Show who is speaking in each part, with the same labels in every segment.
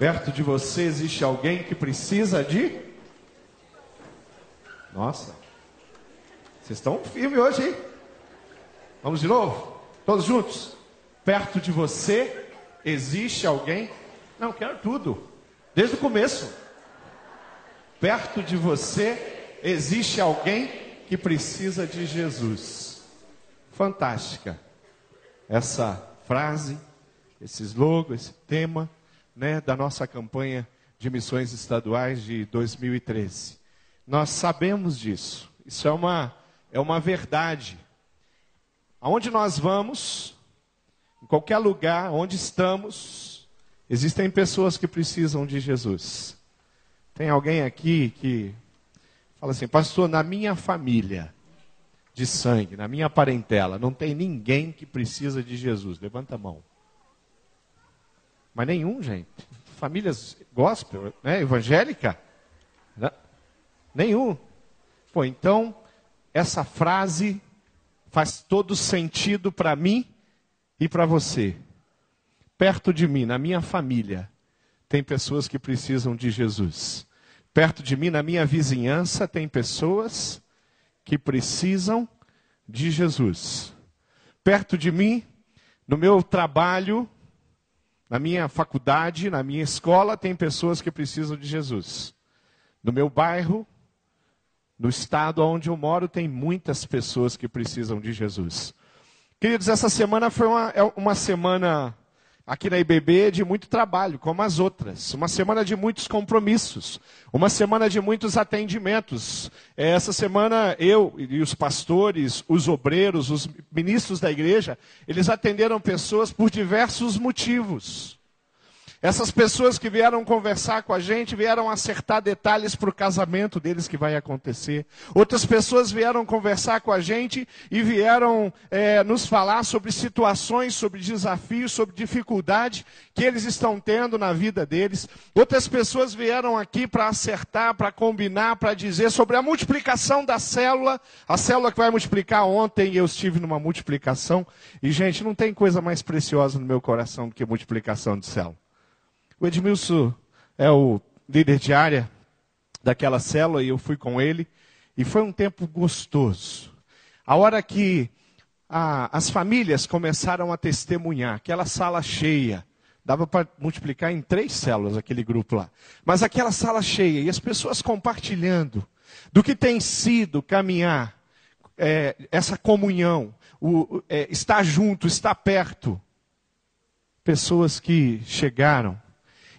Speaker 1: Perto de você existe alguém que precisa de. Nossa, vocês estão firmes hoje, hein? Vamos de novo? Todos juntos? Perto de você existe alguém. Não, quero tudo. Desde o começo. Perto de você existe alguém que precisa de Jesus. Fantástica. Essa frase, esse slogan, esse tema, né, da nossa campanha de missões estaduais de 2013. Nós sabemos disso. Isso é uma, é uma verdade. Aonde nós vamos, em qualquer lugar, onde estamos, existem pessoas que precisam de Jesus. Tem alguém aqui que fala assim, pastor, na minha família de sangue, na minha parentela, não tem ninguém que precisa de Jesus. Levanta a mão. Mas nenhum, gente. Famílias gospel, né, evangélica? Né? Nenhum. Pô, então, essa frase faz todo sentido para mim e para você. Perto de mim, na minha família, tem pessoas que precisam de Jesus. Perto de mim, na minha vizinhança, tem pessoas que precisam de Jesus. Perto de mim, no meu trabalho, na minha faculdade, na minha escola, tem pessoas que precisam de Jesus. No meu bairro, no estado onde eu moro, tem muitas pessoas que precisam de Jesus. Queridos, essa semana foi uma, é uma semana aqui na IBB de muito trabalho, como as outras. Uma semana de muitos compromissos. Uma semana de muitos atendimentos. É, essa semana eu e os pastores, os obreiros, os ministros da igreja, eles atenderam pessoas por diversos motivos. Essas pessoas que vieram conversar com a gente vieram acertar detalhes para o casamento deles que vai acontecer. Outras pessoas vieram conversar com a gente e vieram é, nos falar sobre situações, sobre desafios, sobre dificuldade que eles estão tendo na vida deles. Outras pessoas vieram aqui para acertar, para combinar, para dizer sobre a multiplicação da célula. A célula que vai multiplicar ontem, eu estive numa multiplicação. E, gente, não tem coisa mais preciosa no meu coração do que multiplicação de célula. O Edmilson é o líder de área daquela célula e eu fui com ele. E foi um tempo gostoso. A hora que a, as famílias começaram a testemunhar, aquela sala cheia, dava para multiplicar em três células aquele grupo lá. Mas aquela sala cheia e as pessoas compartilhando do que tem sido caminhar, é, essa comunhão, o, é, estar junto, estar perto. Pessoas que chegaram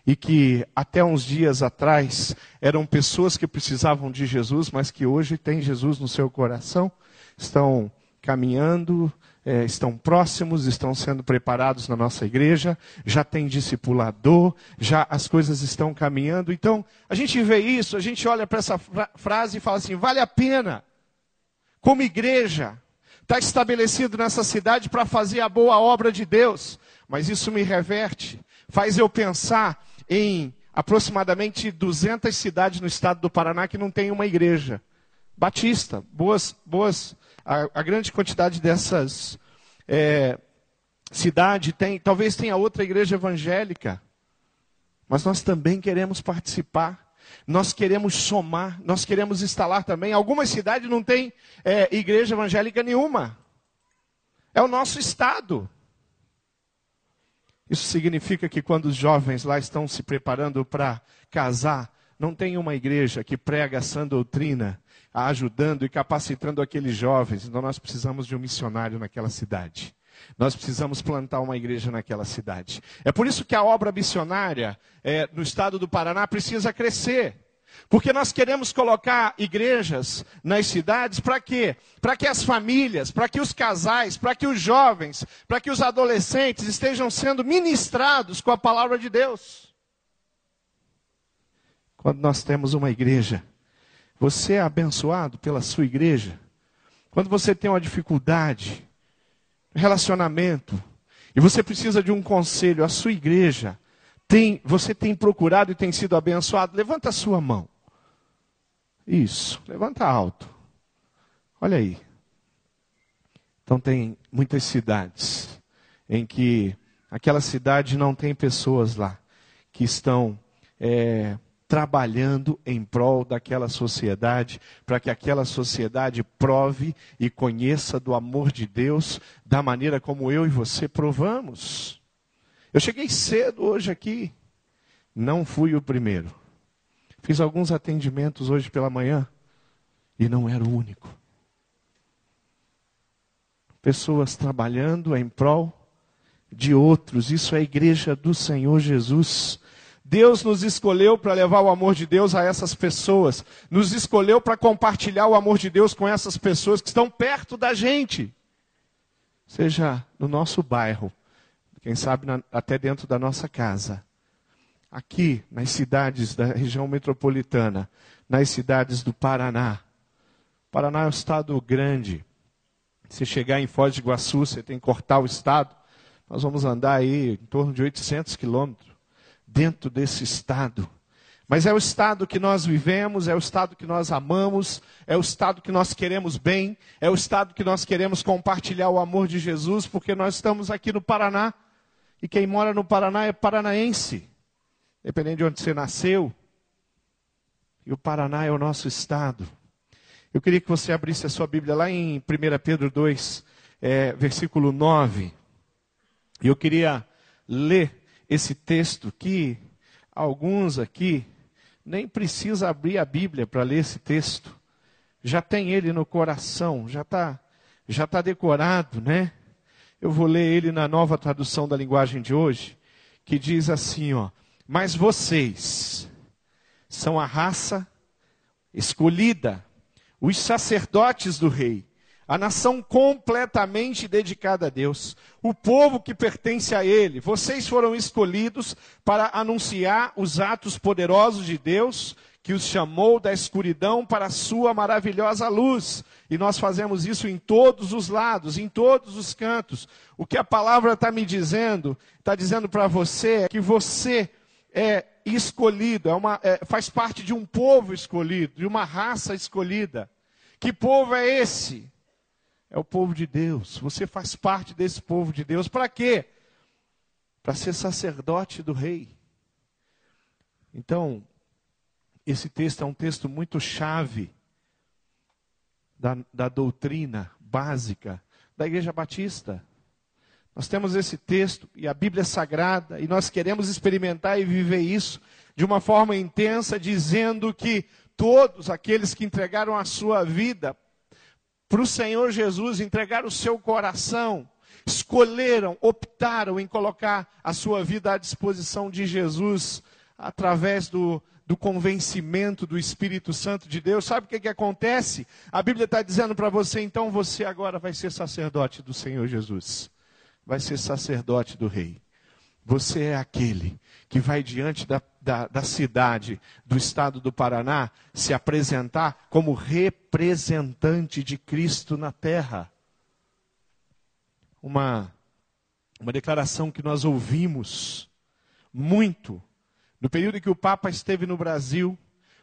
Speaker 1: e que até uns dias atrás eram pessoas que precisavam de Jesus, mas que hoje têm Jesus no seu coração, estão caminhando, é, estão próximos, estão sendo preparados na nossa igreja, já tem discipulador, já as coisas estão caminhando. Então, a gente vê isso, a gente olha para essa fra frase e fala assim: vale a pena, como igreja, estar tá estabelecido nessa cidade para fazer a boa obra de Deus. Mas isso me reverte, faz eu pensar em aproximadamente 200 cidades no estado do Paraná que não tem uma igreja batista. Boas, boas, a, a grande quantidade dessas é, cidades tem, talvez tenha outra igreja evangélica, mas nós também queremos participar. Nós queremos somar, nós queremos instalar também. Algumas cidades não têm é, igreja evangélica nenhuma. É o nosso estado. Isso significa que quando os jovens lá estão se preparando para casar, não tem uma igreja que prega essa doutrina, ajudando e capacitando aqueles jovens. Então nós precisamos de um missionário naquela cidade. Nós precisamos plantar uma igreja naquela cidade. É por isso que a obra missionária é, no estado do Paraná precisa crescer. Porque nós queremos colocar igrejas nas cidades para quê? Para que as famílias, para que os casais, para que os jovens, para que os adolescentes estejam sendo ministrados com a palavra de Deus. Quando nós temos uma igreja, você é abençoado pela sua igreja. Quando você tem uma dificuldade, relacionamento, e você precisa de um conselho, a sua igreja tem, você tem procurado e tem sido abençoado? Levanta a sua mão. Isso, levanta alto. Olha aí. Então tem muitas cidades em que aquela cidade não tem pessoas lá que estão é, trabalhando em prol daquela sociedade, para que aquela sociedade prove e conheça do amor de Deus da maneira como eu e você provamos. Eu cheguei cedo hoje aqui, não fui o primeiro. Fiz alguns atendimentos hoje pela manhã e não era o único. Pessoas trabalhando em prol de outros, isso é a igreja do Senhor Jesus. Deus nos escolheu para levar o amor de Deus a essas pessoas, nos escolheu para compartilhar o amor de Deus com essas pessoas que estão perto da gente, seja no nosso bairro, quem sabe na, até dentro da nossa casa, aqui nas cidades da região metropolitana, nas cidades do Paraná. Paraná é um estado grande. Se chegar em Foz do Iguaçu, você tem que cortar o estado. Nós vamos andar aí em torno de 800 quilômetros dentro desse estado. Mas é o estado que nós vivemos, é o estado que nós amamos, é o estado que nós queremos bem, é o estado que nós queremos compartilhar o amor de Jesus, porque nós estamos aqui no Paraná. E quem mora no Paraná é paranaense, dependendo de onde você nasceu. E o Paraná é o nosso estado. Eu queria que você abrisse a sua Bíblia lá em 1 Pedro 2, é, versículo 9. E eu queria ler esse texto que alguns aqui nem precisa abrir a Bíblia para ler esse texto. Já tem ele no coração, já está já tá decorado, né? Eu vou ler ele na nova tradução da linguagem de hoje, que diz assim, ó: "Mas vocês são a raça escolhida, os sacerdotes do rei, a nação completamente dedicada a Deus, o povo que pertence a Ele. Vocês foram escolhidos para anunciar os atos poderosos de Deus, que os chamou da escuridão para a sua maravilhosa luz. E nós fazemos isso em todos os lados, em todos os cantos. O que a palavra está me dizendo, está dizendo para você é que você é escolhido, é uma, é, faz parte de um povo escolhido, de uma raça escolhida. Que povo é esse? é o povo de Deus. Você faz parte desse povo de Deus. Para quê? Para ser sacerdote do rei. Então, esse texto é um texto muito chave da, da doutrina básica da Igreja Batista. Nós temos esse texto e a Bíblia é sagrada e nós queremos experimentar e viver isso de uma forma intensa, dizendo que todos aqueles que entregaram a sua vida para o Senhor Jesus, entregar o seu coração, escolheram, optaram em colocar a sua vida à disposição de Jesus através do, do convencimento do Espírito Santo de Deus. Sabe o que, que acontece? A Bíblia está dizendo para você, então você agora vai ser sacerdote do Senhor Jesus, vai ser sacerdote do Rei. Você é aquele que vai diante da, da, da, cidade do estado do Paraná se apresentar como representante de Cristo na terra. Uma, uma declaração que nós ouvimos muito no período em que o Papa esteve no Brasil.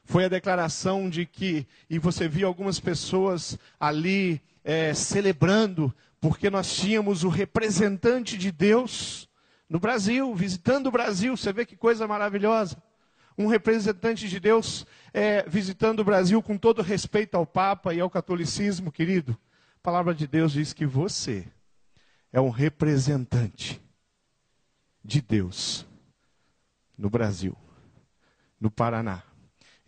Speaker 1: Foi a declaração de que, e você viu algumas pessoas ali é, celebrando, porque nós tínhamos o representante de Deus no Brasil, visitando o Brasil. Você vê que coisa maravilhosa. Um representante de Deus é, visitando o Brasil com todo respeito ao Papa e ao catolicismo, querido. A palavra de Deus diz que você é um representante de Deus no Brasil, no Paraná,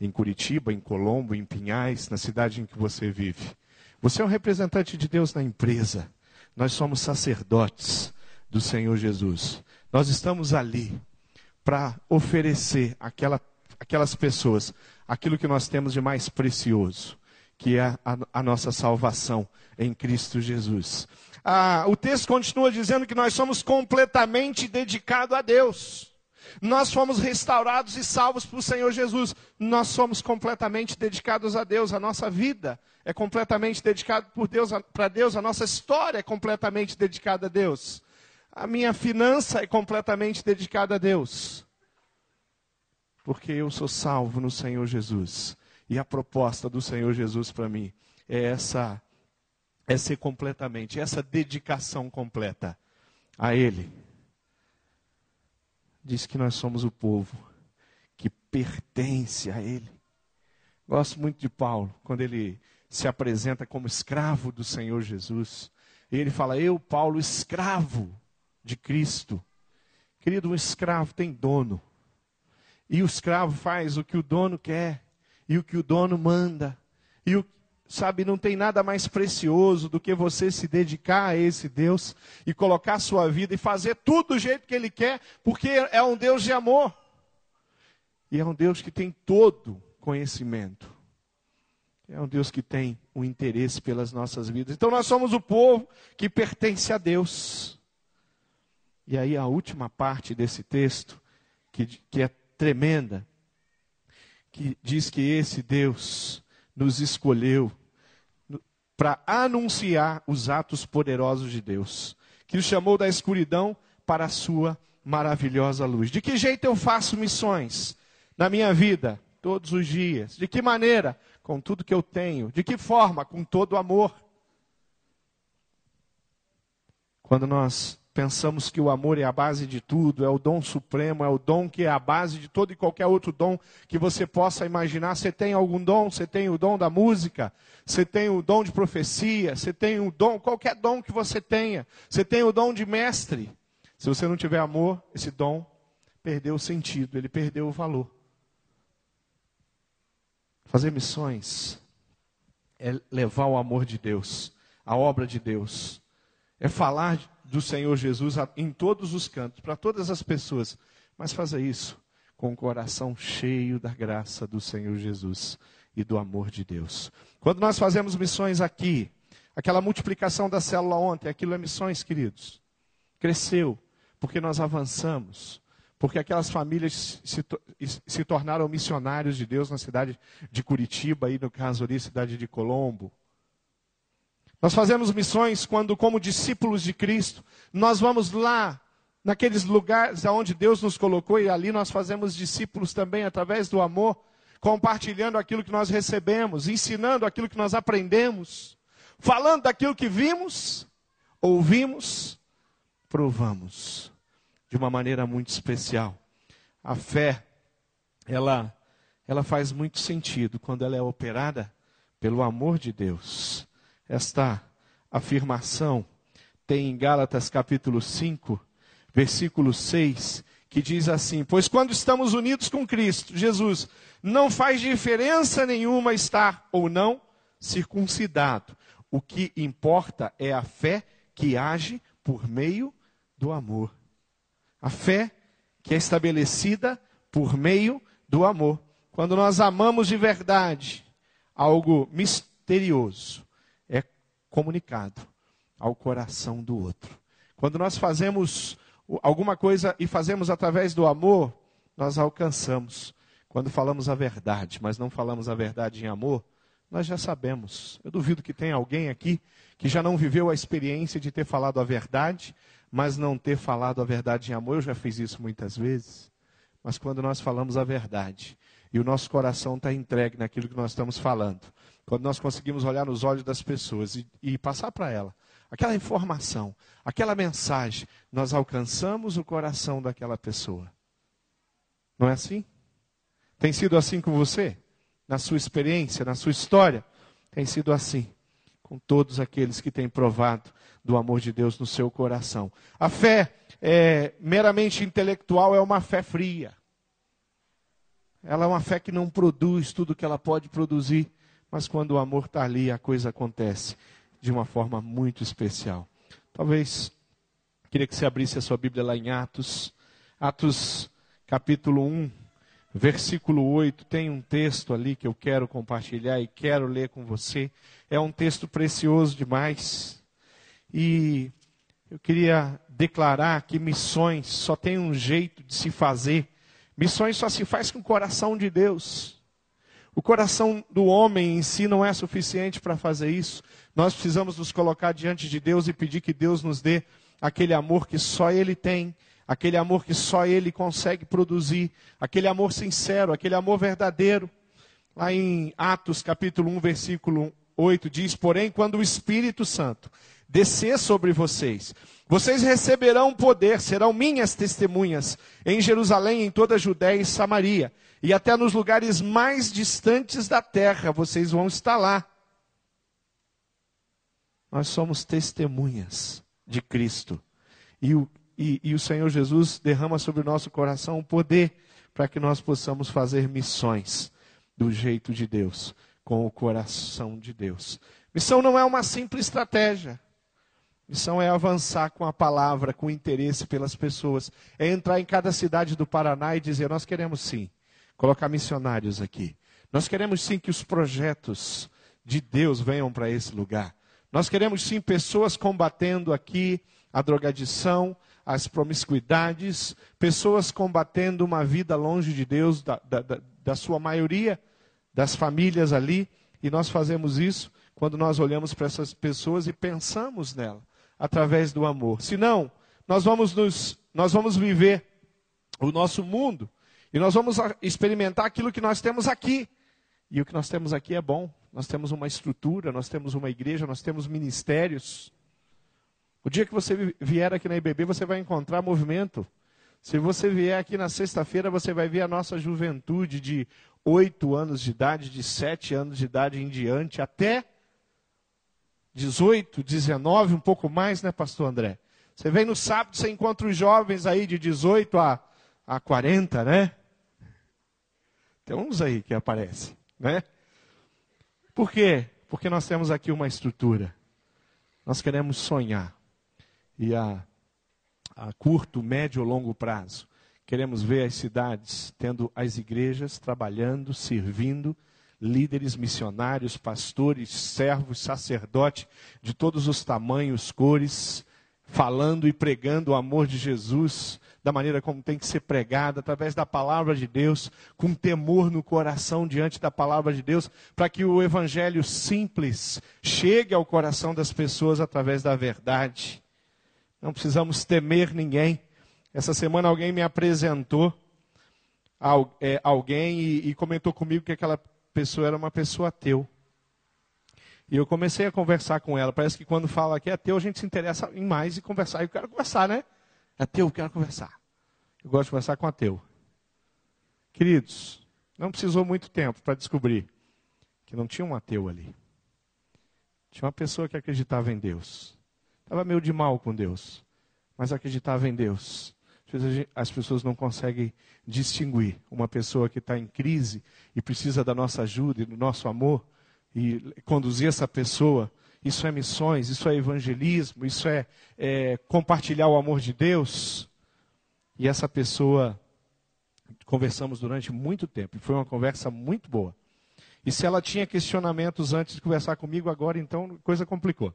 Speaker 1: em Curitiba, em Colombo, em Pinhais, na cidade em que você vive. Você é um representante de Deus na empresa. Nós somos sacerdotes do Senhor Jesus. Nós estamos ali para oferecer àquela, aquelas pessoas aquilo que nós temos de mais precioso, que é a, a nossa salvação em Cristo Jesus. Ah, o texto continua dizendo que nós somos completamente dedicados a Deus. Nós fomos restaurados e salvos por Senhor Jesus. Nós somos completamente dedicados a Deus. A nossa vida é completamente dedicada por Deus, para Deus. A nossa história é completamente dedicada a Deus a minha finança é completamente dedicada a Deus. Porque eu sou salvo no Senhor Jesus. E a proposta do Senhor Jesus para mim é essa é ser completamente, essa dedicação completa a Ele. Diz que nós somos o povo que pertence a Ele. Gosto muito de Paulo, quando ele se apresenta como escravo do Senhor Jesus. E ele fala: Eu, Paulo, escravo de Cristo. Querido, um escravo tem dono. E o escravo faz o que o dono quer, e o que o dono manda. E o, sabe, não tem nada mais precioso do que você se dedicar a esse Deus e colocar sua vida e fazer tudo do jeito que ele quer, porque é um Deus de amor. E é um Deus que tem todo conhecimento. É um Deus que tem um interesse pelas nossas vidas. Então nós somos o povo que pertence a Deus. E aí a última parte desse texto, que, que é tremenda, que diz que esse Deus nos escolheu para anunciar os atos poderosos de Deus, que nos chamou da escuridão para a sua maravilhosa luz. De que jeito eu faço missões? na minha vida, todos os dias. De que maneira? Com tudo que eu tenho. De que forma? Com todo o amor. Quando nós pensamos que o amor é a base de tudo, é o dom supremo, é o dom que é a base de todo e qualquer outro dom que você possa imaginar. Você tem algum dom? Você tem o dom da música? Você tem o dom de profecia? Você tem o dom, qualquer dom que você tenha. Você tem o dom de mestre. Se você não tiver amor, esse dom perdeu o sentido, ele perdeu o valor. Fazer missões é levar o amor de Deus, a obra de Deus. É falar do Senhor Jesus em todos os cantos, para todas as pessoas. Mas fazer isso com o coração cheio da graça do Senhor Jesus e do amor de Deus. Quando nós fazemos missões aqui, aquela multiplicação da célula ontem, aquilo é missões, queridos. Cresceu, porque nós avançamos, porque aquelas famílias se, se, tornaram missionários de Deus na cidade de Curitiba, aí no caso ali, cidade de Colombo. Nós fazemos missões quando, como discípulos de Cristo, nós vamos lá, naqueles lugares aonde Deus nos colocou, e ali nós fazemos discípulos também através do amor, compartilhando aquilo que nós recebemos, ensinando aquilo que nós aprendemos, falando daquilo que vimos, ouvimos, provamos de uma maneira muito especial. A fé, ela, ela faz muito sentido quando ela é operada pelo amor de Deus. Esta afirmação tem em Gálatas capítulo 5, versículo 6, que diz assim: Pois quando estamos unidos com Cristo, Jesus, não faz diferença nenhuma estar ou não circuncidado. O que importa é a fé que age por meio do amor. A fé que é estabelecida por meio do amor. Quando nós amamos de verdade, algo misterioso comunicado ao coração do outro. Quando nós fazemos alguma coisa e fazemos através do amor, nós alcançamos. Quando falamos a verdade, mas não falamos a verdade em amor, nós já sabemos. Eu duvido que tenha alguém aqui que já não viveu a experiência de ter falado a verdade, mas não ter falado a verdade em amor. Eu já fiz isso muitas vezes. Mas quando nós falamos a verdade e o nosso coração está entregue naquilo que nós estamos falando, quando nós conseguimos olhar nos olhos das pessoas e, e passar para ela aquela informação, aquela mensagem, nós alcançamos o coração daquela pessoa. Não é assim? Tem sido assim com você? Na sua experiência, na sua história? Tem sido assim com todos aqueles que têm provado do amor de Deus no seu coração. A fé é, meramente intelectual é uma fé fria. Ela é uma fé que não produz tudo que ela pode produzir, mas quando o amor está ali, a coisa acontece de uma forma muito especial. Talvez, queria que você abrisse a sua Bíblia lá em Atos, Atos capítulo 1, versículo 8, tem um texto ali que eu quero compartilhar e quero ler com você. É um texto precioso demais. E eu queria declarar que missões só tem um jeito de se fazer. Missões só se faz com o coração de Deus. O coração do homem em si não é suficiente para fazer isso. Nós precisamos nos colocar diante de Deus e pedir que Deus nos dê aquele amor que só Ele tem, aquele amor que só Ele consegue produzir, aquele amor sincero, aquele amor verdadeiro. Lá em Atos capítulo 1, versículo 8 diz: Porém, quando o Espírito Santo descer sobre vocês. Vocês receberão poder, serão minhas testemunhas em Jerusalém, em toda a Judéia e Samaria, e até nos lugares mais distantes da terra, vocês vão estar lá. Nós somos testemunhas de Cristo. E o, e, e o Senhor Jesus derrama sobre o nosso coração o poder para que nós possamos fazer missões do jeito de Deus, com o coração de Deus. Missão não é uma simples estratégia. Missão é avançar com a palavra, com interesse pelas pessoas. É entrar em cada cidade do Paraná e dizer: nós queremos sim colocar missionários aqui. Nós queremos sim que os projetos de Deus venham para esse lugar. Nós queremos sim pessoas combatendo aqui a drogadição, as promiscuidades, pessoas combatendo uma vida longe de Deus, da, da, da sua maioria das famílias ali, e nós fazemos isso quando nós olhamos para essas pessoas e pensamos nela através do amor. Senão, nós vamos nos nós vamos viver o nosso mundo e nós vamos experimentar aquilo que nós temos aqui. E o que nós temos aqui é bom. Nós temos uma estrutura, nós temos uma igreja, nós temos ministérios. O dia que você vier aqui na IBB, você vai encontrar movimento. Se você vier aqui na sexta-feira, você vai ver a nossa juventude de oito anos de idade, de sete anos de idade em diante, até 18, 19, um pouco mais, né, pastor André? Você vem no sábado, você encontra os jovens aí de 18 a, a 40, né? Tem uns aí que aparecem, né? Por quê? Porque nós temos aqui uma estrutura. Nós queremos sonhar. E a, a curto, médio ou longo prazo, queremos ver as cidades tendo as igrejas trabalhando, servindo, líderes missionários, pastores, servos, sacerdotes de todos os tamanhos, cores, falando e pregando o amor de Jesus da maneira como tem que ser pregada, através da palavra de Deus, com temor no coração diante da palavra de Deus, para que o evangelho simples chegue ao coração das pessoas através da verdade. Não precisamos temer ninguém. Essa semana alguém me apresentou é, alguém e, comentou comigo que aquela pessoa era uma pessoa ateu. E eu comecei a conversar com ela. Parece que quando fala que é ateu, a gente se interessa em mais e conversar. Eu quero conversar, né? Ateu, eu quero conversar. Eu gosto de conversar com ateu. Queridos, não precisou muito tempo para descobrir que não tinha um ateu ali. Tinha uma pessoa que acreditava em Deus. Estava meio de mal com Deus, mas acreditava em Deus. As pessoas não conseguem distinguir uma pessoa que está em crise e precisa da nossa ajuda e do nosso amor e conduzir essa pessoa. Isso é missões, isso é evangelismo, isso é, é compartilhar o amor de Deus. E essa pessoa, conversamos durante muito tempo, e foi uma conversa muito boa. E se ela tinha questionamentos antes de conversar comigo, agora então coisa complicou.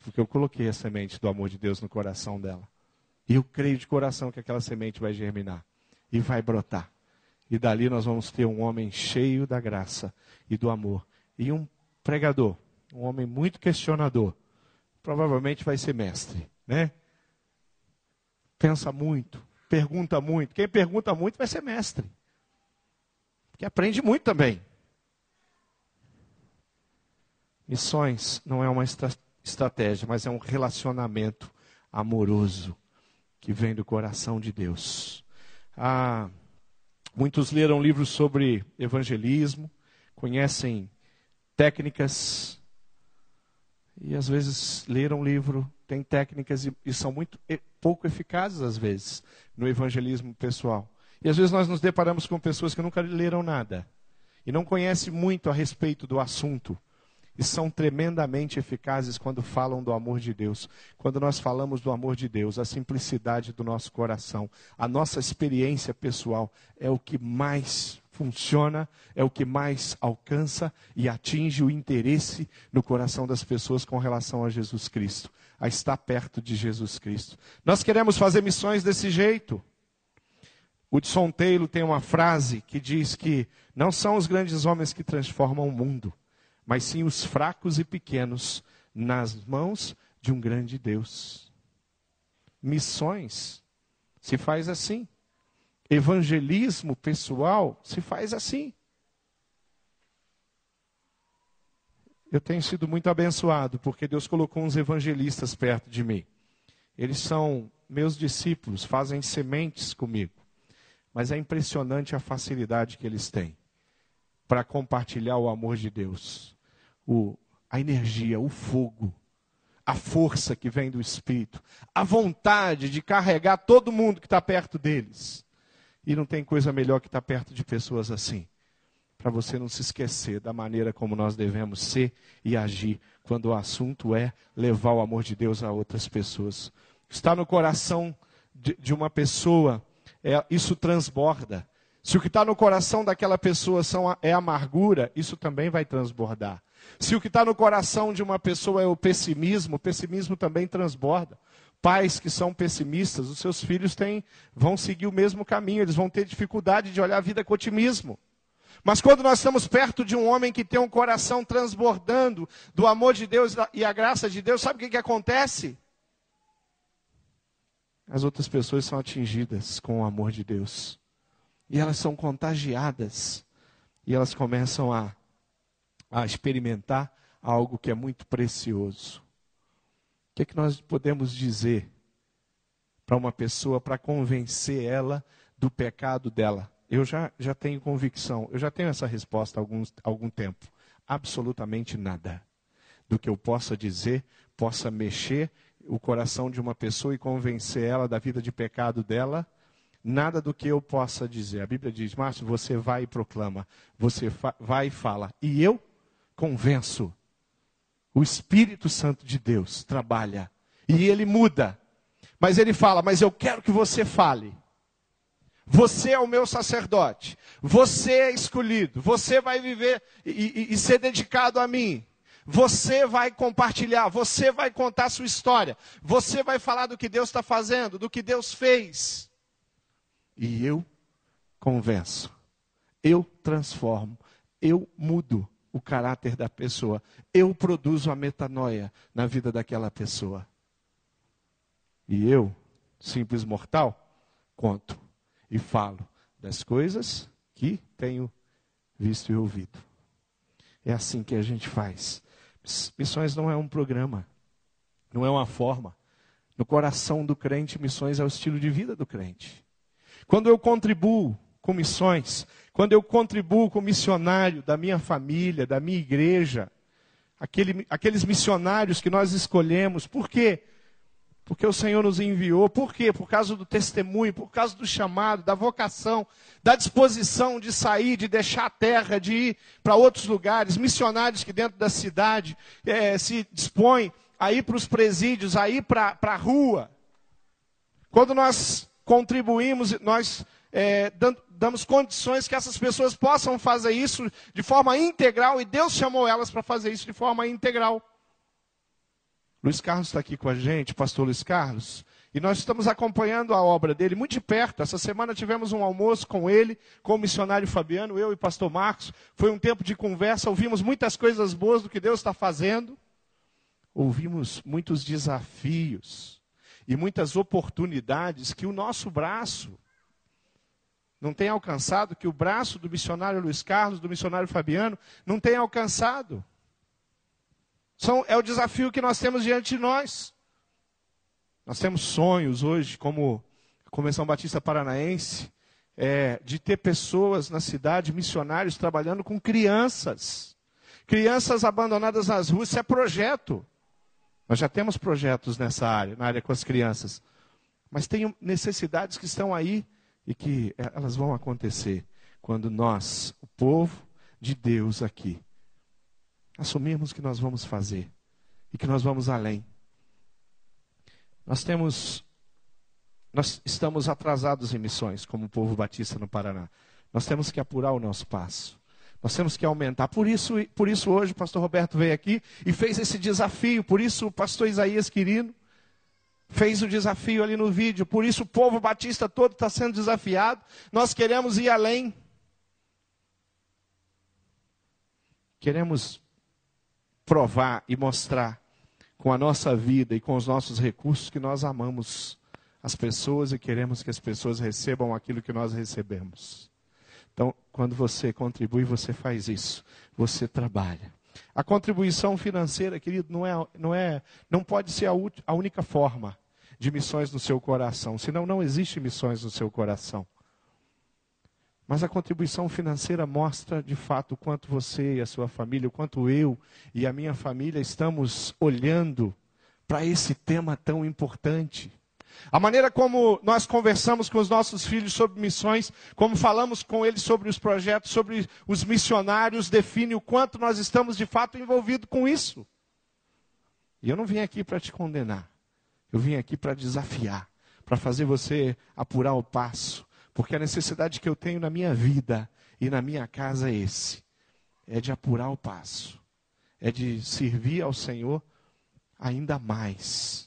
Speaker 1: Porque eu coloquei a semente do amor de Deus no coração dela. E eu creio de coração que aquela semente vai germinar e vai brotar. E dali nós vamos ter um homem cheio da graça e do amor. E um pregador, um homem muito questionador. Provavelmente vai ser mestre, né? Pensa muito, pergunta muito. Quem pergunta muito vai ser mestre. Que aprende muito também. Missões não é uma estratégia, mas é um relacionamento amoroso que vem do coração de Deus. Ah, muitos leram livros sobre evangelismo, conhecem técnicas, e às vezes leram livro, tem técnicas e, e são muito e, pouco eficazes às vezes no evangelismo pessoal. E às vezes nós nos deparamos com pessoas que nunca leram nada e não conhecem muito a respeito do assunto e são tremendamente eficazes quando falam do amor de Deus. Quando nós falamos do amor de Deus, a simplicidade do nosso coração, a nossa experiência pessoal é o que mais funciona, é o que mais alcança e atinge o interesse no coração das pessoas com relação a Jesus Cristo, a estar perto de Jesus Cristo. Nós queremos fazer missões desse jeito. O Hudson Taylor tem uma frase que diz que não são os grandes homens que transformam o mundo mas sim os fracos e pequenos nas mãos de um grande Deus. Missões se faz assim. Evangelismo pessoal se faz assim. eu tenho sido muito abençoado, porque Deus colocou uns evangelistas perto de mim. Eles são meus discípulos, fazem sementes comigo. Mas é impressionante a facilidade que eles têm para compartilhar o amor de Deus, o, a energia, o fogo, a força que vem do Espírito, a vontade de carregar todo mundo que está perto deles. E não tem coisa melhor que estar tá perto de pessoas assim para você não se esquecer da maneira como nós devemos ser e agir quando o assunto é levar o amor de Deus a outras pessoas. Está no coração de, de uma pessoa, é, isso transborda. Se o que está no coração daquela pessoa são, é amargura, isso também vai transbordar. Se o que está no coração de uma pessoa é o pessimismo, o pessimismo também transborda. Pais que são pessimistas, os seus filhos têm, vão seguir o mesmo caminho, eles vão ter dificuldade de olhar a vida com otimismo. Mas quando nós estamos perto de um homem que tem um coração transbordando do amor de Deus e a graça de Deus, sabe o que, que acontece? As outras pessoas são atingidas com o amor de Deus. E elas são contagiadas. E elas começam a, a experimentar algo que é muito precioso. O que, é que nós podemos dizer para uma pessoa para convencer ela do pecado dela? Eu já, já tenho convicção, eu já tenho essa resposta há algum, algum tempo. Absolutamente nada do que eu possa dizer possa mexer o coração de uma pessoa e convencer ela da vida de pecado dela. Nada do que eu possa dizer. A Bíblia diz, Márcio, você vai e proclama, você vai e fala. E eu convenço. O Espírito Santo de Deus trabalha. E ele muda. Mas ele fala, mas eu quero que você fale. Você é o meu sacerdote. Você é escolhido. Você vai viver e, e, e, ser dedicado a mim. Você vai compartilhar. Você vai contar sua história. Você vai falar do que Deus está fazendo, do que Deus fez. E eu convenço. Eu transformo. Eu mudo o caráter da pessoa. Eu produzo a metanoia na vida daquela pessoa. E eu, simples mortal, conto e falo das coisas que tenho visto e ouvido. É assim que a gente faz. Missões não é um programa, não é uma forma. No coração do crente, missões é o estilo de vida do crente. Quando eu contribuo com missões, quando eu contribuo com missionário da minha família, da minha igreja, aquele, aqueles missionários que nós escolhemos, por quê? Porque o Senhor nos enviou. Por quê? Por causa do testemunho, por causa do chamado, da vocação, da disposição de sair, de deixar a terra, de ir para outros lugares. Missionários que dentro da cidade é, se dispõem a ir para os presídios, a ir para a rua. Quando nós contribuímos, nós é, damos condições que essas pessoas possam fazer isso de forma integral, e Deus chamou elas para fazer isso de forma integral. Luiz Carlos está aqui com a gente, pastor Luiz Carlos, e nós estamos acompanhando a obra dele muito de perto. Essa semana tivemos um almoço com ele, com o missionário Fabiano, eu e pastor Marcos. Foi um tempo de conversa, ouvimos muitas coisas boas do que Deus está fazendo. Ouvimos muitos desafios e muitas oportunidades que o nosso braço não tem alcançado, que o braço do missionário Luiz Carlos, do missionário Fabiano, não tem alcançado. São, é o desafio que nós temos diante de nós. Nós temos sonhos hoje, como Convenção Batista Paranaense, é, de ter pessoas na cidade, missionários, trabalhando com crianças. Crianças abandonadas nas ruas, isso é projeto. Nós já temos projetos nessa área, na área com as crianças. Mas tem necessidades que estão aí e que é, elas vão acontecer quando nós, o povo de Deus aqui, assumirmos que nós vamos fazer e que nós vamos além. Nós temos, nós estamos atrasados em missões, como o povo batista no Paraná. Nós temos que apurar o nosso passo. Nós temos que aumentar. Por isso, por isso hoje o pastor Roberto veio aqui e fez esse desafio. Por isso o pastor Isaías Quirino fez o desafio ali no vídeo. Por isso o povo batista todo está sendo desafiado. Nós queremos ir além. Queremos provar e mostrar com a nossa vida e com os nossos recursos que nós amamos as pessoas e queremos que as pessoas recebam aquilo que nós recebemos. Então, quando você contribui, você faz isso. Você trabalha. A contribuição financeira, querido, não, é, não, é, não pode ser a, a única forma de missões no seu coração, senão não existe missões no seu coração. Mas a contribuição financeira mostra de fato o quanto você e a sua família, o quanto eu e a minha família estamos olhando para esse tema tão importante. A maneira como nós conversamos com os nossos filhos sobre missões, como falamos com eles sobre os projetos, sobre os missionários, define o quanto nós estamos de fato envolvidos com isso. E eu não vim aqui para te condenar. Eu vim aqui para desafiar, para fazer você apurar o passo, porque a necessidade que eu tenho na minha vida e na minha casa é esse: é de apurar o passo, é de servir ao Senhor ainda mais,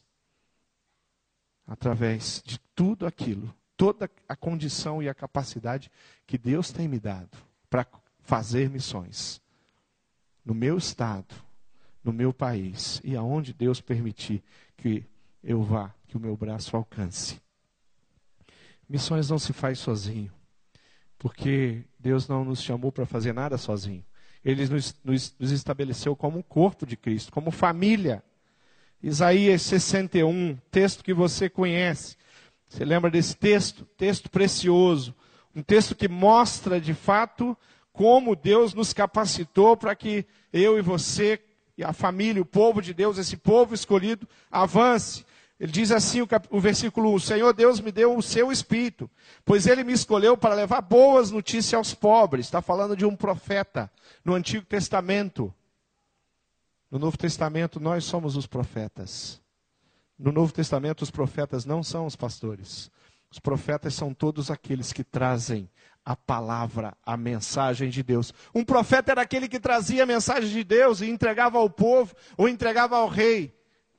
Speaker 1: através de tudo aquilo, toda a condição e a capacidade que Deus tem me dado para fazer missões no meu estado, no meu país e aonde Deus permitir que eu vá, que o meu braço alcance. Missões não se faz sozinho, porque Deus não nos chamou para fazer nada sozinho. Ele nos, nos, nos, estabeleceu como um corpo de Cristo, como família. Isaías 61, texto que você conhece. Você lembra desse texto? Texto precioso. Um texto que mostra de fato como Deus nos capacitou para que eu e você, e a família, o povo de Deus, esse povo escolhido, avance. Ele diz assim o, cap... o versículo 1: O Senhor Deus me deu o seu espírito, pois ele me escolheu para levar boas notícias aos pobres. Está falando de um profeta no Antigo Testamento. No Novo Testamento, nós somos os profetas. No Novo Testamento, os profetas não são os pastores. Os profetas são todos aqueles que trazem a palavra, a mensagem de Deus. Um profeta era aquele que trazia a mensagem de Deus e entregava ao povo ou entregava ao rei.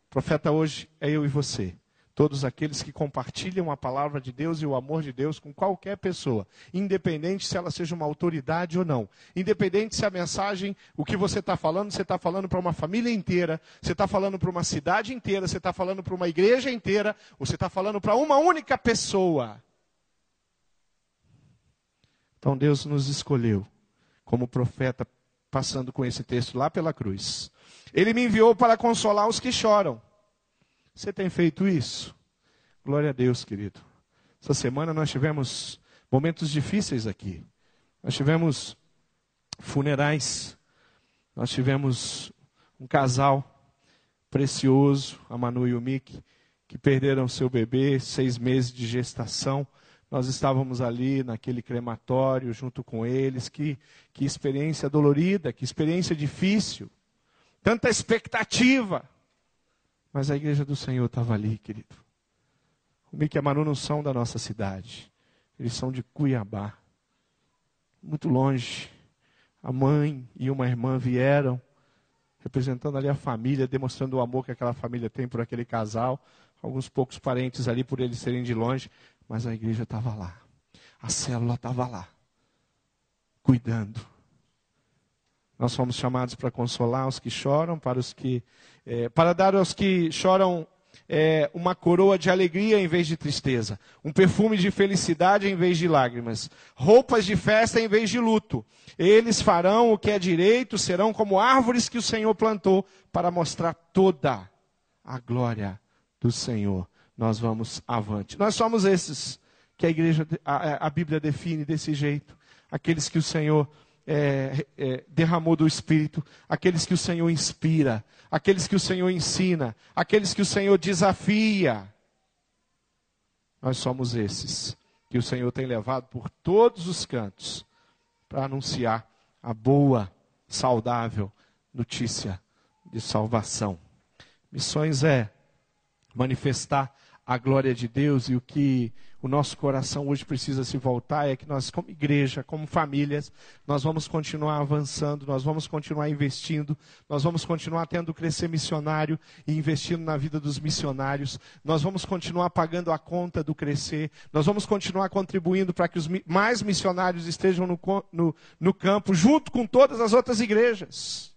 Speaker 1: Profeta hoje é eu e você. Todos aqueles que compartilham a palavra de Deus e o amor de Deus com qualquer pessoa, independente se ela seja uma autoridade ou não, independente se a mensagem, o que você está falando, você está falando para uma família inteira, você está falando para uma cidade inteira, você está falando para uma igreja inteira, ou você está falando para uma única pessoa. Então Deus nos escolheu como profeta, passando com esse texto lá pela cruz. Ele me enviou para consolar os que choram. Você tem feito isso? Glória a Deus, querido. Essa semana nós tivemos momentos difíceis aqui. Nós tivemos funerais. Nós tivemos um casal precioso, a Manu e o Mick, que perderam seu bebê, seis meses de gestação. Nós estávamos ali naquele crematório junto com eles. Que, que experiência dolorida, que experiência difícil tanta expectativa. Mas a igreja do Senhor estava ali, querido. O Mickey e a Manu não são da nossa cidade. Eles são de Cuiabá. Muito longe. A mãe e uma irmã vieram, representando ali a família, demonstrando o amor que aquela família tem por aquele casal. Alguns poucos parentes ali, por eles serem de longe. Mas a igreja estava lá. A célula estava lá. Cuidando nós fomos chamados para consolar os que choram, para os que, é, para dar aos que choram é, uma coroa de alegria em vez de tristeza, um perfume de felicidade em vez de lágrimas, roupas de festa em vez de luto. Eles farão o que é direito, serão como árvores que o Senhor plantou para mostrar toda a glória do Senhor. Nós vamos avante. Nós somos esses que a igreja, a, a Bíblia define desse jeito, aqueles que o Senhor é, é, derramou do Espírito, aqueles que o Senhor inspira, aqueles que o Senhor ensina, aqueles que o Senhor desafia. Nós somos esses que o Senhor tem levado por todos os cantos para anunciar a boa, saudável notícia de salvação. Missões é manifestar a glória de Deus e o que o nosso coração hoje precisa se voltar é que nós, como igreja, como famílias, nós vamos continuar avançando, nós vamos continuar investindo, nós vamos continuar tendo crescer missionário e investindo na vida dos missionários, nós vamos continuar pagando a conta do crescer, nós vamos continuar contribuindo para que os mais missionários estejam no, no, no campo, junto com todas as outras igrejas.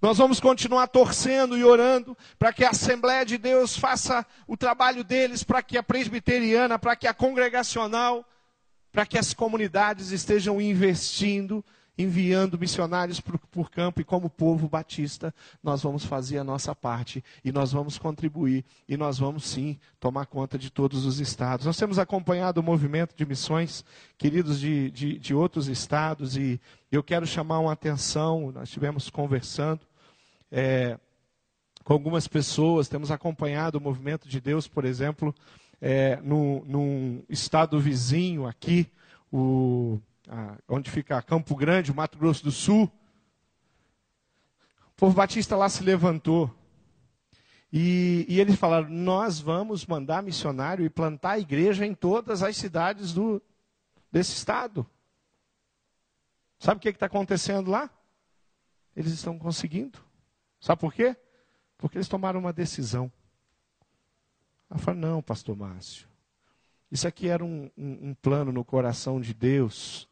Speaker 1: Nós vamos continuar torcendo e orando para que a Assembleia de Deus faça o trabalho deles, para que a presbiteriana, para que a congregacional, para que as comunidades estejam investindo enviando missionários por, por campo, e como povo batista, nós vamos fazer a nossa parte, e nós vamos contribuir, e nós vamos sim tomar conta de todos os estados. Nós temos acompanhado o movimento de missões, queridos de, de, de outros estados, e eu quero chamar uma atenção, nós estivemos conversando. É, com algumas pessoas, temos acompanhado o movimento de Deus, por exemplo, é, no, num estado vizinho aqui, o, onde fica Campo Grande, Mato Grosso do Sul. O povo batista lá se levantou. E, e, eles falaram: Nós vamos mandar missionário e plantar igreja em todas as cidades do, desse estado. Sabe o que está acontecendo lá? Eles estão conseguindo. Sabe por quê? Porque eles tomaram uma decisão. Ela falou: não, pastor Márcio. Isso aqui era um, um, um, plano no coração de Deus,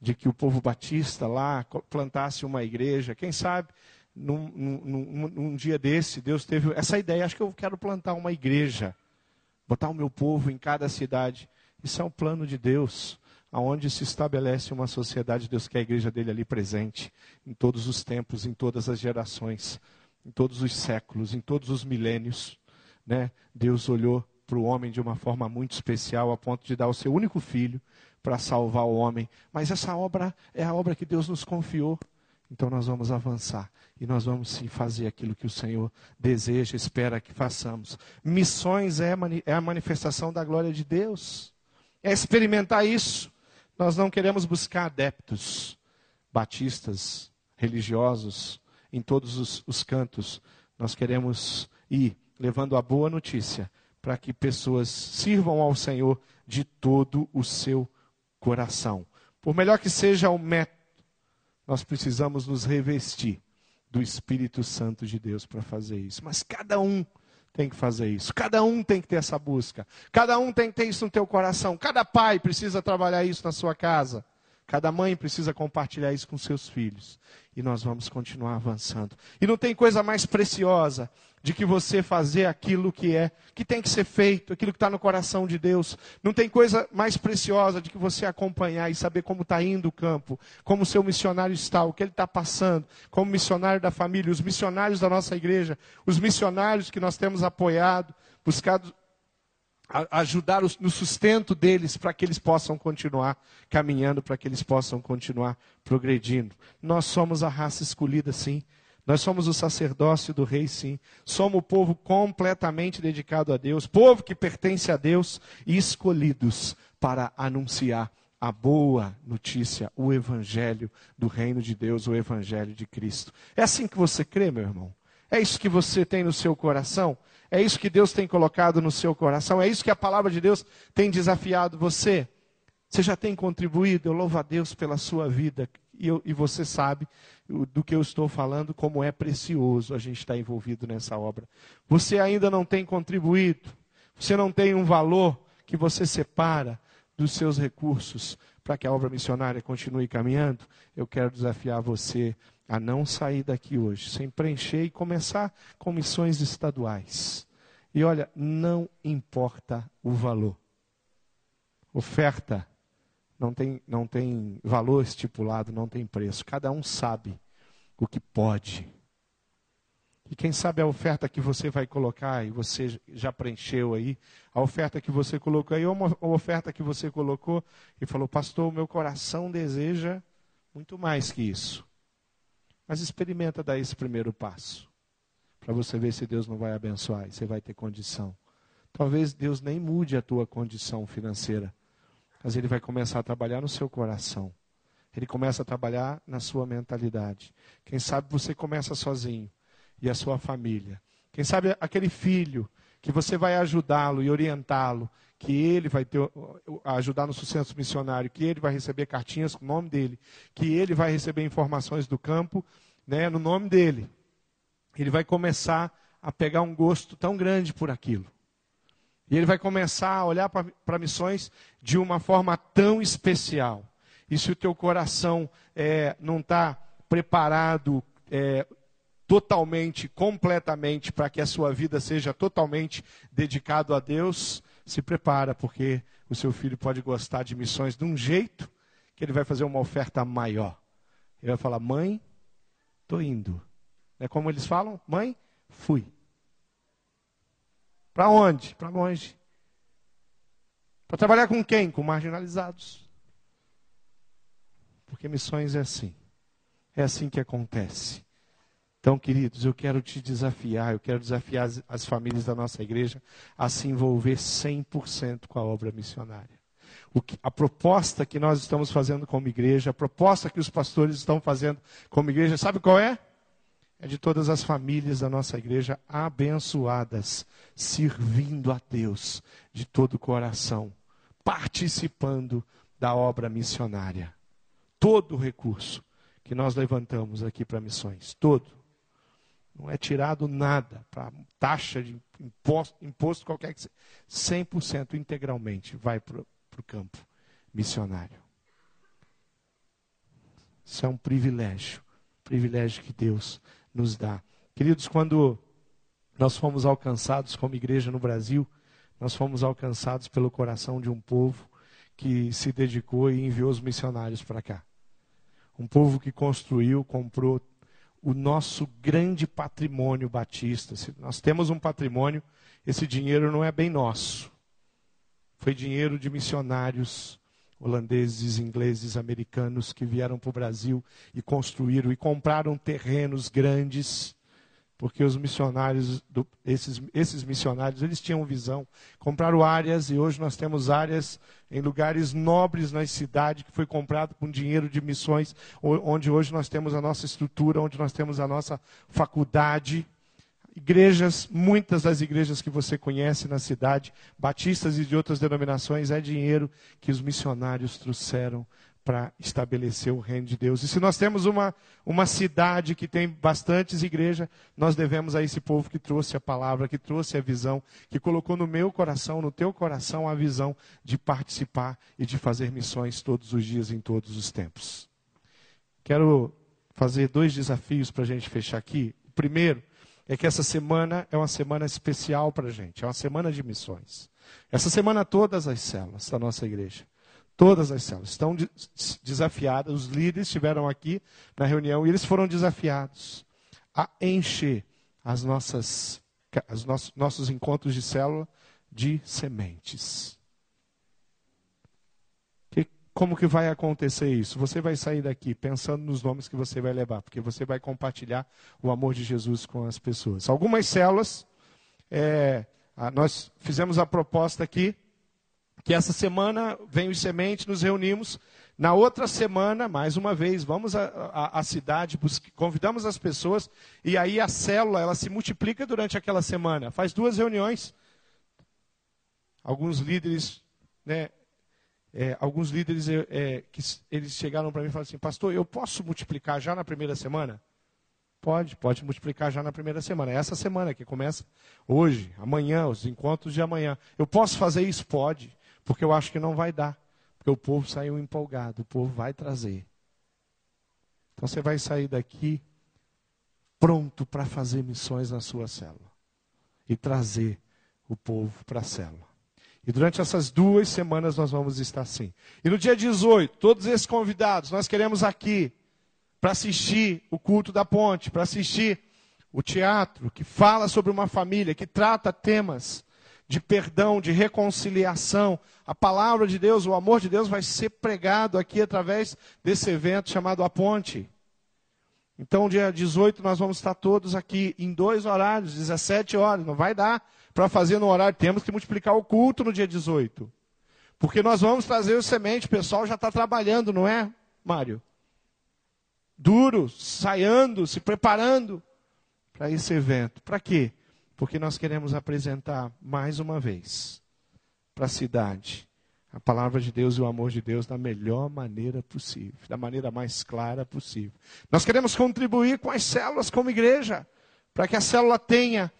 Speaker 1: de que o povo batista lá plantasse uma igreja. Quem sabe, num, num, num dia desse, Deus teve essa ideia: acho que eu quero plantar uma igreja, botar o meu povo em cada cidade. Isso é um plano de Deus, aonde se estabelece uma sociedade. Deus quer a igreja dele ali presente, em todos os tempos, em todas as gerações em todos os séculos, em todos os milênios, né? Deus olhou para o homem de uma forma muito especial, a ponto de dar o seu único filho para salvar o homem. Mas essa obra é a obra que Deus nos confiou. Então nós vamos avançar e nós vamos sim fazer aquilo que o Senhor deseja, espera que façamos. Missões é, é a manifestação da glória de Deus, é experimentar isso. Nós não queremos buscar adeptos, batistas, religiosos, em todos os, os cantos. Nós queremos ir levando a boa notícia para que pessoas sirvam ao Senhor de todo o seu coração. Por melhor que seja o método, nós precisamos nos revestir do Espírito Santo de Deus para fazer isso. Mas cada um tem que fazer isso. Cada um tem que ter essa busca. Cada um tem que ter isso no teu coração. Cada pai precisa trabalhar isso na sua casa. Cada mãe precisa compartilhar isso com seus filhos. E nós vamos continuar avançando. E não tem coisa mais preciosa de que você fazer aquilo que é, que tem que ser feito, aquilo que está no coração de Deus. Não tem coisa mais preciosa de que você acompanhar e saber como está indo o campo, como o seu missionário está, o que ele está passando, como missionário da família, os missionários da nossa igreja, os missionários que nós temos apoiado, buscado ajudar no sustento deles para que eles possam continuar caminhando, para que eles possam continuar progredindo. Nós somos a raça escolhida, sim. Nós somos o sacerdócio do rei, sim. Somos o povo completamente dedicado a Deus, povo que pertence a Deus e escolhidos para anunciar a boa notícia, o evangelho do reino de Deus, o evangelho de Cristo. É assim que você crê, meu irmão? É isso que você tem no seu coração? É isso que Deus tem colocado no seu coração? É isso que a palavra de Deus tem desafiado você? Você já tem contribuído? Eu louvo a Deus pela sua vida. E, eu, e você sabe do que eu estou falando, como é precioso a gente estar envolvido nessa obra. Você ainda não tem contribuído? Você não tem um valor que você separa dos seus recursos para que a obra missionária continue caminhando? Eu quero desafiar você a não sair daqui hoje sem preencher e começar com missões estaduais. E olha, não importa o valor. Oferta não tem, não tem valor estipulado, não tem preço. Cada um sabe o que pode. E quem sabe a oferta que você vai colocar, e você já preencheu aí, a oferta que você colocou aí, ou uma, oferta que você colocou e falou, pastor, o meu coração deseja muito mais que isso. Mas experimenta dar esse primeiro passo. Para você ver se Deus não vai abençoar e você vai ter condição. Talvez Deus nem mude a tua condição financeira. Mas Ele vai começar a trabalhar no seu coração. Ele começa a trabalhar na sua mentalidade. Quem sabe você começa sozinho e a sua família. Quem sabe aquele filho que você vai ajudá-lo e orientá-lo, que ele vai ter, ajudar no sucesso missionário, que ele vai receber cartinhas com o nome dele, que ele vai receber informações do campo né, no nome dele. Ele vai começar a pegar um gosto tão grande por aquilo. E ele vai começar a olhar para missões de uma forma tão especial. E se o teu coração é, não está preparado é, totalmente, completamente, para que a sua vida seja totalmente dedicado a Deus, se prepara, porque o seu filho pode gostar de missões de um jeito que ele vai fazer uma oferta maior. Ele vai falar: Mãe, estou indo. É como eles falam: Mãe, fui. Para onde? Para longe. Para trabalhar com quem? Com marginalizados. Porque missões é assim. É assim que acontece. Então, queridos, eu quero te desafiar, eu quero desafiar as, as famílias da nossa igreja a se envolver 100% com a obra missionária. Que, a proposta que nós estamos fazendo como igreja, a proposta que os pastores estão fazendo como igreja, sabe qual é? É de todas as famílias da nossa igreja abençoadas, servindo a Deus de todo o coração, participando da obra missionária. Todo o recurso que nós levantamos aqui para missões, todo não é tirado nada para taxa de imposto, imposto qualquer que seja. 100% integralmente vai para o campo missionário. Isso é um privilégio, privilégio que Deus nos dá. Queridos, quando nós fomos alcançados como igreja no Brasil, nós fomos alcançados pelo coração de um povo que se dedicou e enviou os missionários para cá. Um povo que construiu, comprou o nosso grande patrimônio batista. Se nós temos um patrimônio, esse dinheiro não é bem nosso. Foi dinheiro de missionários holandeses, ingleses, americanos que vieram para o Brasil e construíram e compraram terrenos grandes porque os missionários, do, esses, esses missionários, eles tinham visão. Compraram áreas e hoje nós temos áreas em lugares nobres na cidade que foi comprado com dinheiro de missões, onde hoje nós temos a nossa estrutura, onde nós temos a nossa faculdade. Igrejas, muitas das igrejas que você conhece na cidade, batistas e de outras denominações, é dinheiro que os missionários trouxeram para estabelecer o reino de Deus. E se nós temos uma, uma cidade que tem bastantes igrejas, nós devemos a esse povo que trouxe a palavra, que trouxe a visão, que colocou no meu coração, no teu coração, a visão de participar e de fazer missões todos os dias, em todos os tempos. Quero fazer dois desafios para a gente fechar aqui. O primeiro é que essa semana é uma semana especial para a gente, é uma semana de missões. Essa semana todas as células da nossa igreja Todas as células estão desafiadas. Os líderes estiveram aqui na reunião e eles foram desafiados a encher as nossas, os nossos, nossos encontros de célula de sementes. Que, como que vai acontecer isso? Você vai sair daqui pensando nos nomes que você vai levar, porque você vai compartilhar o amor de Jesus com as pessoas. Algumas células, é, nós fizemos a proposta aqui que essa semana vem os sementes, nos reunimos. Na outra semana, mais uma vez, vamos à cidade, convidamos as pessoas, e aí a célula ela se multiplica durante aquela semana. Faz duas reuniões. Alguns líderes, né, é, alguns líderes é, é que eles chegaram para mim e falaram assim, pastor, eu posso multiplicar já na primeira semana? Pode, pode multiplicar já na primeira semana. É essa semana que começa hoje, amanhã, os encontros de amanhã. Eu posso fazer isso? Pode. Porque eu acho que não vai dar. Porque o povo saiu empolgado, o povo vai trazer. Então você vai sair daqui pronto para fazer missões na sua célula e trazer o povo para a célula. E durante essas duas semanas nós vamos estar assim. E no dia 18, todos esses convidados, nós queremos aqui para assistir o culto da ponte, para assistir o teatro que fala sobre uma família, que trata temas de perdão, de reconciliação. A palavra de Deus, o amor de Deus vai ser pregado aqui através desse evento chamado A Ponte. Então, dia 18, nós vamos estar todos aqui em dois horários, 17 horas. Não vai dar para fazer no horário, temos que multiplicar o culto no dia 18. Porque nós vamos trazer o semente, o pessoal já está trabalhando, não é, Mário? Duro, saindo, se preparando para esse evento. Para quê? Porque nós queremos apresentar mais uma vez para a cidade a palavra de Deus e o amor de Deus da melhor maneira possível, da maneira mais clara possível. Nós queremos contribuir com as células como igreja, para que a célula tenha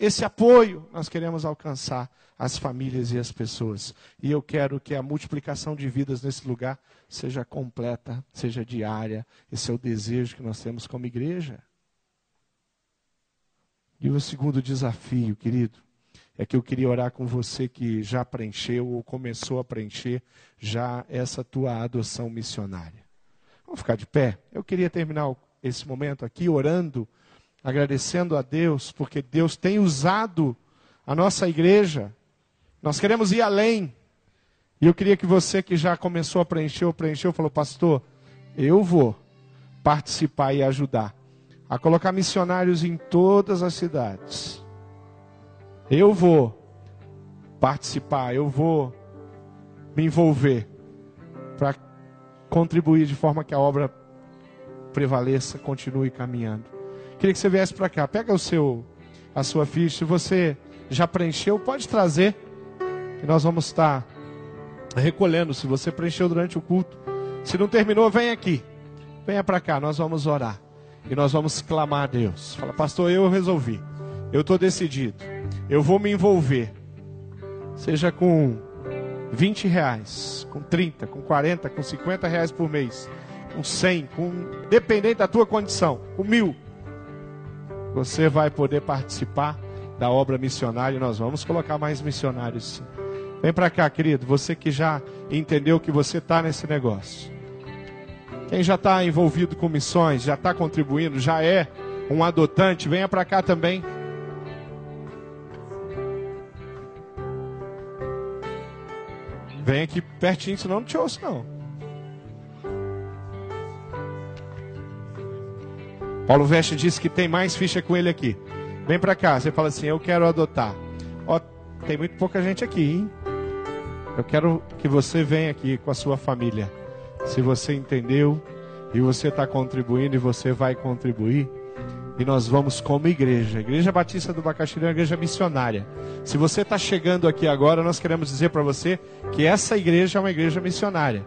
Speaker 1: esse apoio. Nós queremos alcançar as famílias e as pessoas. E eu quero que a multiplicação de vidas nesse lugar seja completa, seja diária. Esse é o desejo que nós temos como igreja. E o segundo desafio, querido, é que eu queria orar com você que já preencheu ou começou a preencher já essa tua adoção missionária. Vamos ficar de pé. Eu queria terminar esse momento aqui orando, agradecendo a Deus, porque Deus tem usado a nossa igreja. Nós queremos ir além. E eu queria que você que já começou a preencher, preencheu, falou, pastor, eu vou participar e ajudar a colocar missionários em todas as cidades. Eu vou participar, eu vou me envolver para contribuir de forma que a obra prevaleça, continue caminhando. Queria que você viesse para cá. Pega o seu a sua ficha. Se você já preencheu, pode trazer. E nós vamos estar recolhendo. Se você preencheu durante o culto. Se não terminou, vem aqui. Venha para cá, nós vamos orar. E nós vamos clamar a Deus. Fala, pastor, eu resolvi. Eu estou decidido. Eu vou me envolver. Seja com 20 reais, com 30, com 40, com 50 reais por mês, com 100, com, dependente da tua condição, com mil. Você vai poder participar da obra missionária e nós vamos colocar mais missionários. Vem para cá, querido, você que já entendeu que você está nesse negócio. Quem já está envolvido com missões, já está contribuindo, já é um adotante, venha para cá também. Vem aqui pertinho, senão não te ouço não. Paulo Veste disse que tem mais ficha com ele aqui. Vem para cá, você fala assim, eu quero adotar. Ó, tem muito pouca gente aqui, hein? Eu quero que você venha aqui com a sua família. Se você entendeu e você está contribuindo e você vai contribuir, e nós vamos como igreja. A Igreja Batista do Bacaxiri é uma igreja missionária. Se você está chegando aqui agora, nós queremos dizer para você que essa igreja é uma igreja missionária.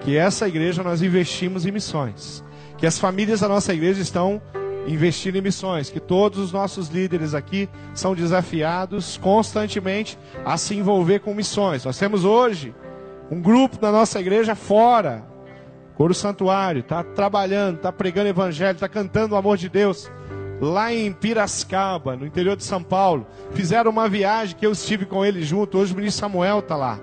Speaker 1: Que essa igreja nós investimos em missões. Que as famílias da nossa igreja estão investindo em missões. Que todos os nossos líderes aqui são desafiados constantemente a se envolver com missões. Nós temos hoje um grupo da nossa igreja fora, Coro Santuário, está trabalhando, está pregando evangelho, está cantando o amor de Deus. Lá em Piracicaba, no interior de São Paulo. Fizeram uma viagem que eu estive com eles junto. Hoje o ministro Samuel está lá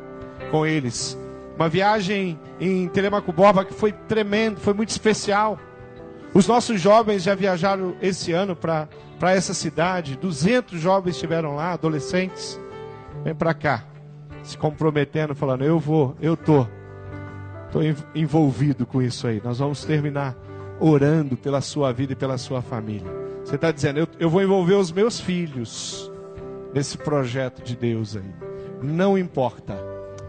Speaker 1: com eles. Uma viagem em Telemaco Borba que foi tremendo, foi muito especial. Os nossos jovens já viajaram esse ano para essa cidade. 200 jovens estiveram lá, adolescentes. Vem para cá, se comprometendo, falando: Eu vou, eu tô, tô envolvido com isso aí. Nós vamos terminar orando pela sua vida e pela sua família. Você está dizendo: eu, eu vou envolver os meus filhos nesse projeto de Deus aí. Não importa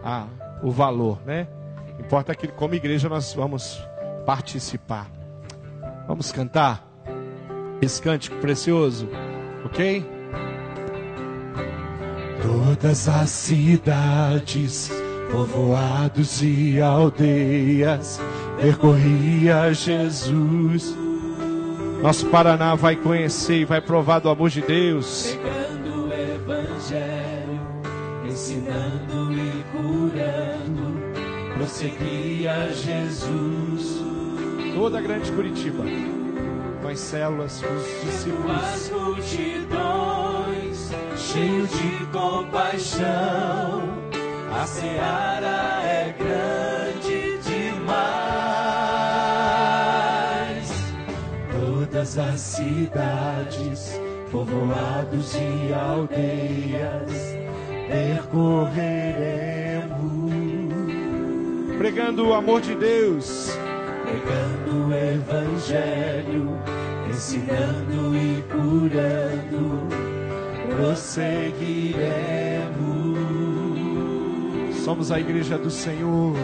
Speaker 1: ah, o valor, né? Importa que, como igreja, nós vamos participar. Vamos cantar esse cântico precioso, ok? Todas as cidades, povoados e aldeias, percorria Jesus. Nosso Paraná vai conhecer e vai provar do amor de Deus.
Speaker 2: Pregando o Evangelho, ensinando e curando, prosseguia Jesus
Speaker 1: toda a grande Curitiba, com as células, com os discípulos.
Speaker 2: Cheio de compaixão, a seara é grande demais. Todas as cidades, povoados e aldeias, percorreremos.
Speaker 1: Pregando o amor de Deus
Speaker 2: pregando o Evangelho, ensinando e curando, prosseguiremos.
Speaker 1: Somos a igreja do Senhor,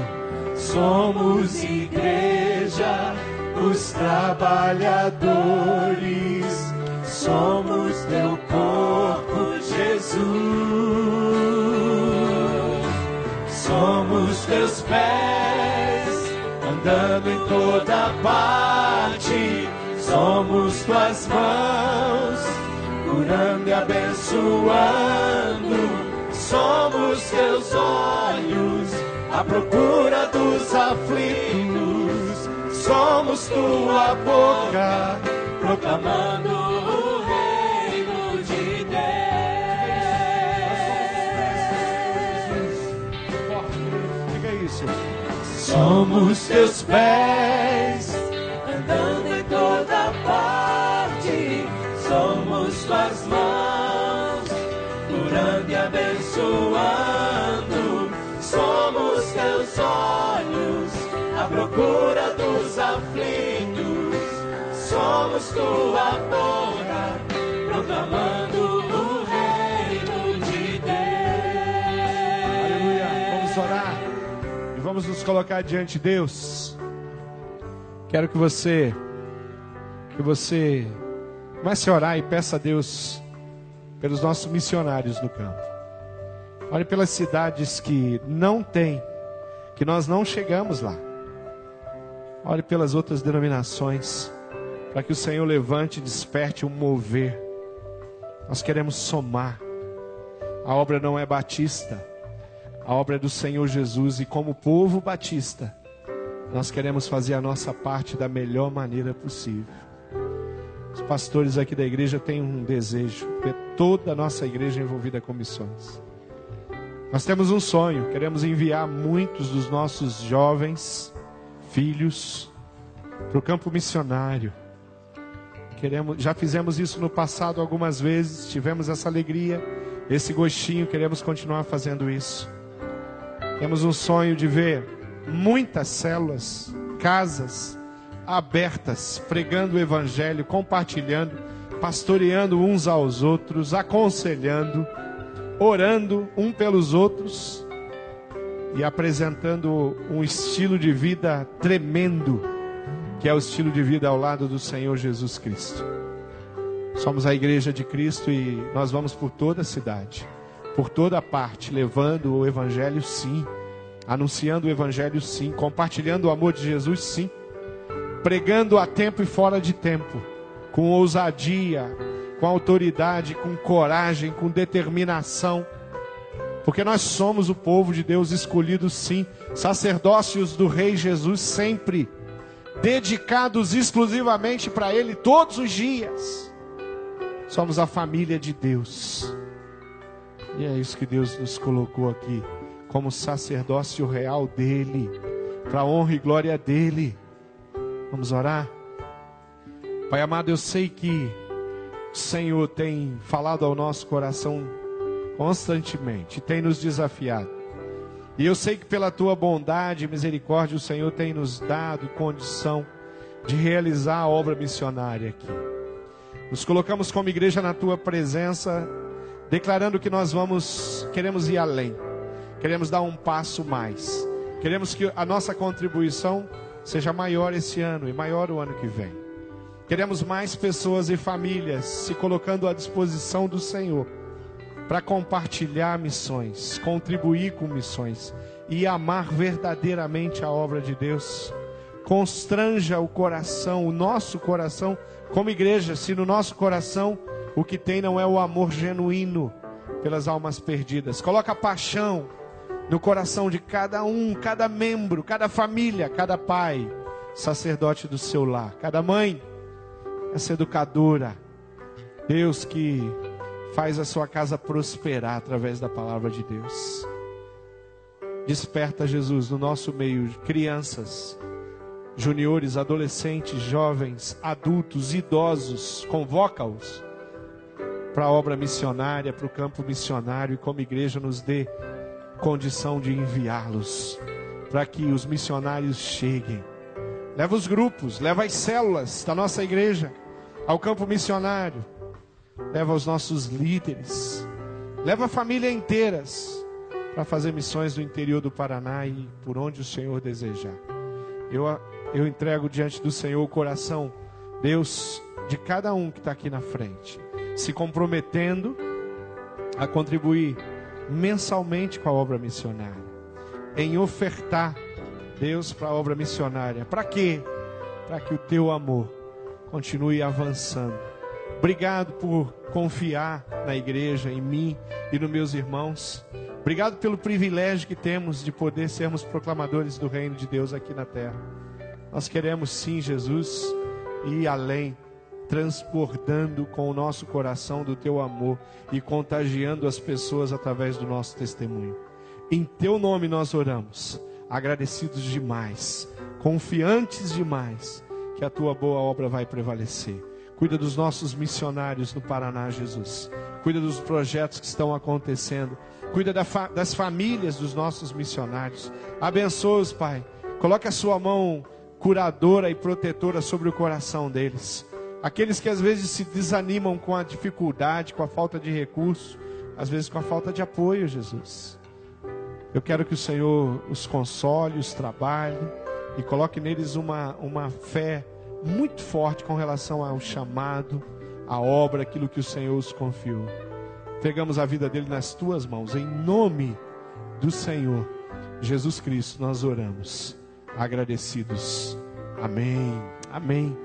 Speaker 2: somos igreja, os trabalhadores, somos teu corpo, Jesus. Somos teus pés andando em toda parte. Somos tuas mãos, curando e abençoando. Somos teus olhos, à procura dos aflitos. Somos tua boca, proclamando o reino de Deus.
Speaker 1: Diga isso.
Speaker 2: Somos teus pés, à procura dos aflitos. Somos tua boca, proclamando o reino de Deus.
Speaker 1: Aleluia. Vamos orar e vamos nos colocar diante de Deus. Quero que você que você comece a orar e peça a Deus pelos nossos missionários no campo. Ore pelas cidades que não tem, que nós não chegamos lá. Ore pelas outras denominações, para que o Senhor levante e desperte um mover. Nós queremos somar. A obra não é batista, a obra é do Senhor Jesus e como povo batista, nós queremos fazer a nossa parte da melhor maneira possível. Os pastores aqui da igreja têm um desejo, ver toda a nossa igreja envolvida com missões. Nós temos um sonho, queremos enviar muitos dos nossos jovens, filhos, para o campo missionário. Queremos, já fizemos isso no passado algumas vezes, tivemos essa alegria, esse gostinho, queremos continuar fazendo isso. Temos um sonho de ver muitas células, casas abertas, pregando o evangelho, compartilhando, pastoreando uns aos outros, aconselhando, orando um pelos outros e apresentando um estilo de vida tremendo, que é o estilo de vida ao lado do Senhor Jesus Cristo. Somos a igreja de Cristo e nós vamos por toda a cidade, por toda parte, levando o evangelho sim, anunciando o evangelho sim, compartilhando o amor de Jesus sim, pregando a tempo e fora de tempo, com ousadia, com autoridade, com coragem, com determinação. Porque nós somos o povo de Deus escolhido sim, sacerdócios do Rei Jesus sempre, dedicados exclusivamente para Ele todos os dias. Somos a família de Deus. E é isso que Deus nos colocou aqui, como sacerdócio real dele, para honra e glória dele. Vamos orar? Pai amado, eu sei que o Senhor tem falado ao nosso coração constantemente, tem nos desafiado. E eu sei que pela tua bondade e misericórdia o Senhor tem nos dado condição de realizar a obra missionária aqui. Nos colocamos como igreja na tua presença, declarando que nós vamos, queremos ir além. Queremos dar um passo mais. Queremos que a nossa contribuição seja maior esse ano e maior o ano que vem. Queremos mais pessoas e famílias se colocando à disposição do Senhor para compartilhar missões, contribuir com missões e amar verdadeiramente a obra de Deus. Constranja o coração, o nosso coração, como igreja, se no nosso coração o que tem não é o amor genuíno pelas almas perdidas. Coloca paixão no coração de cada um, cada membro, cada família, cada pai, sacerdote do seu lar, cada mãe, essa educadora. Deus que faz a sua casa prosperar através da palavra de Deus. Desperta Jesus no nosso meio, crianças, juniores, adolescentes, jovens, adultos, idosos, convoca-os para a obra missionária, para o campo missionário e como igreja nos dê condição de enviá-los para que os missionários cheguem. Leva os grupos, leva as células da nossa igreja ao campo missionário. Leva os nossos líderes, leva a família inteiras para fazer missões no interior do Paraná e por onde o Senhor desejar. Eu, eu entrego diante do Senhor o coração, Deus, de cada um que está aqui na frente, se comprometendo a contribuir mensalmente com a obra missionária, em ofertar Deus para a obra missionária. Para quê? Para que o teu amor continue avançando. Obrigado por confiar na igreja, em mim e nos meus irmãos. Obrigado pelo privilégio que temos de poder sermos proclamadores do reino de Deus aqui na terra. Nós queremos sim, Jesus, ir além transbordando com o nosso coração do teu amor e contagiando as pessoas através do nosso testemunho. Em teu nome nós oramos. agradecidos demais, confiantes demais que a tua boa obra vai prevalecer. Cuida dos nossos missionários no Paraná, Jesus. Cuida dos projetos que estão acontecendo. Cuida das famílias dos nossos missionários. Abençoa-os, Pai. Coloque a sua mão curadora e protetora sobre o coração deles. Aqueles que às vezes se desanimam com a dificuldade, com a falta de recurso, às vezes com a falta de apoio, Jesus. Eu quero que o Senhor os console, os trabalhe e coloque neles uma, uma fé muito forte com relação ao chamado, à obra, aquilo que o Senhor os confiou. Pegamos a vida dele nas tuas mãos, em nome do Senhor Jesus Cristo, nós oramos, agradecidos. Amém. Amém.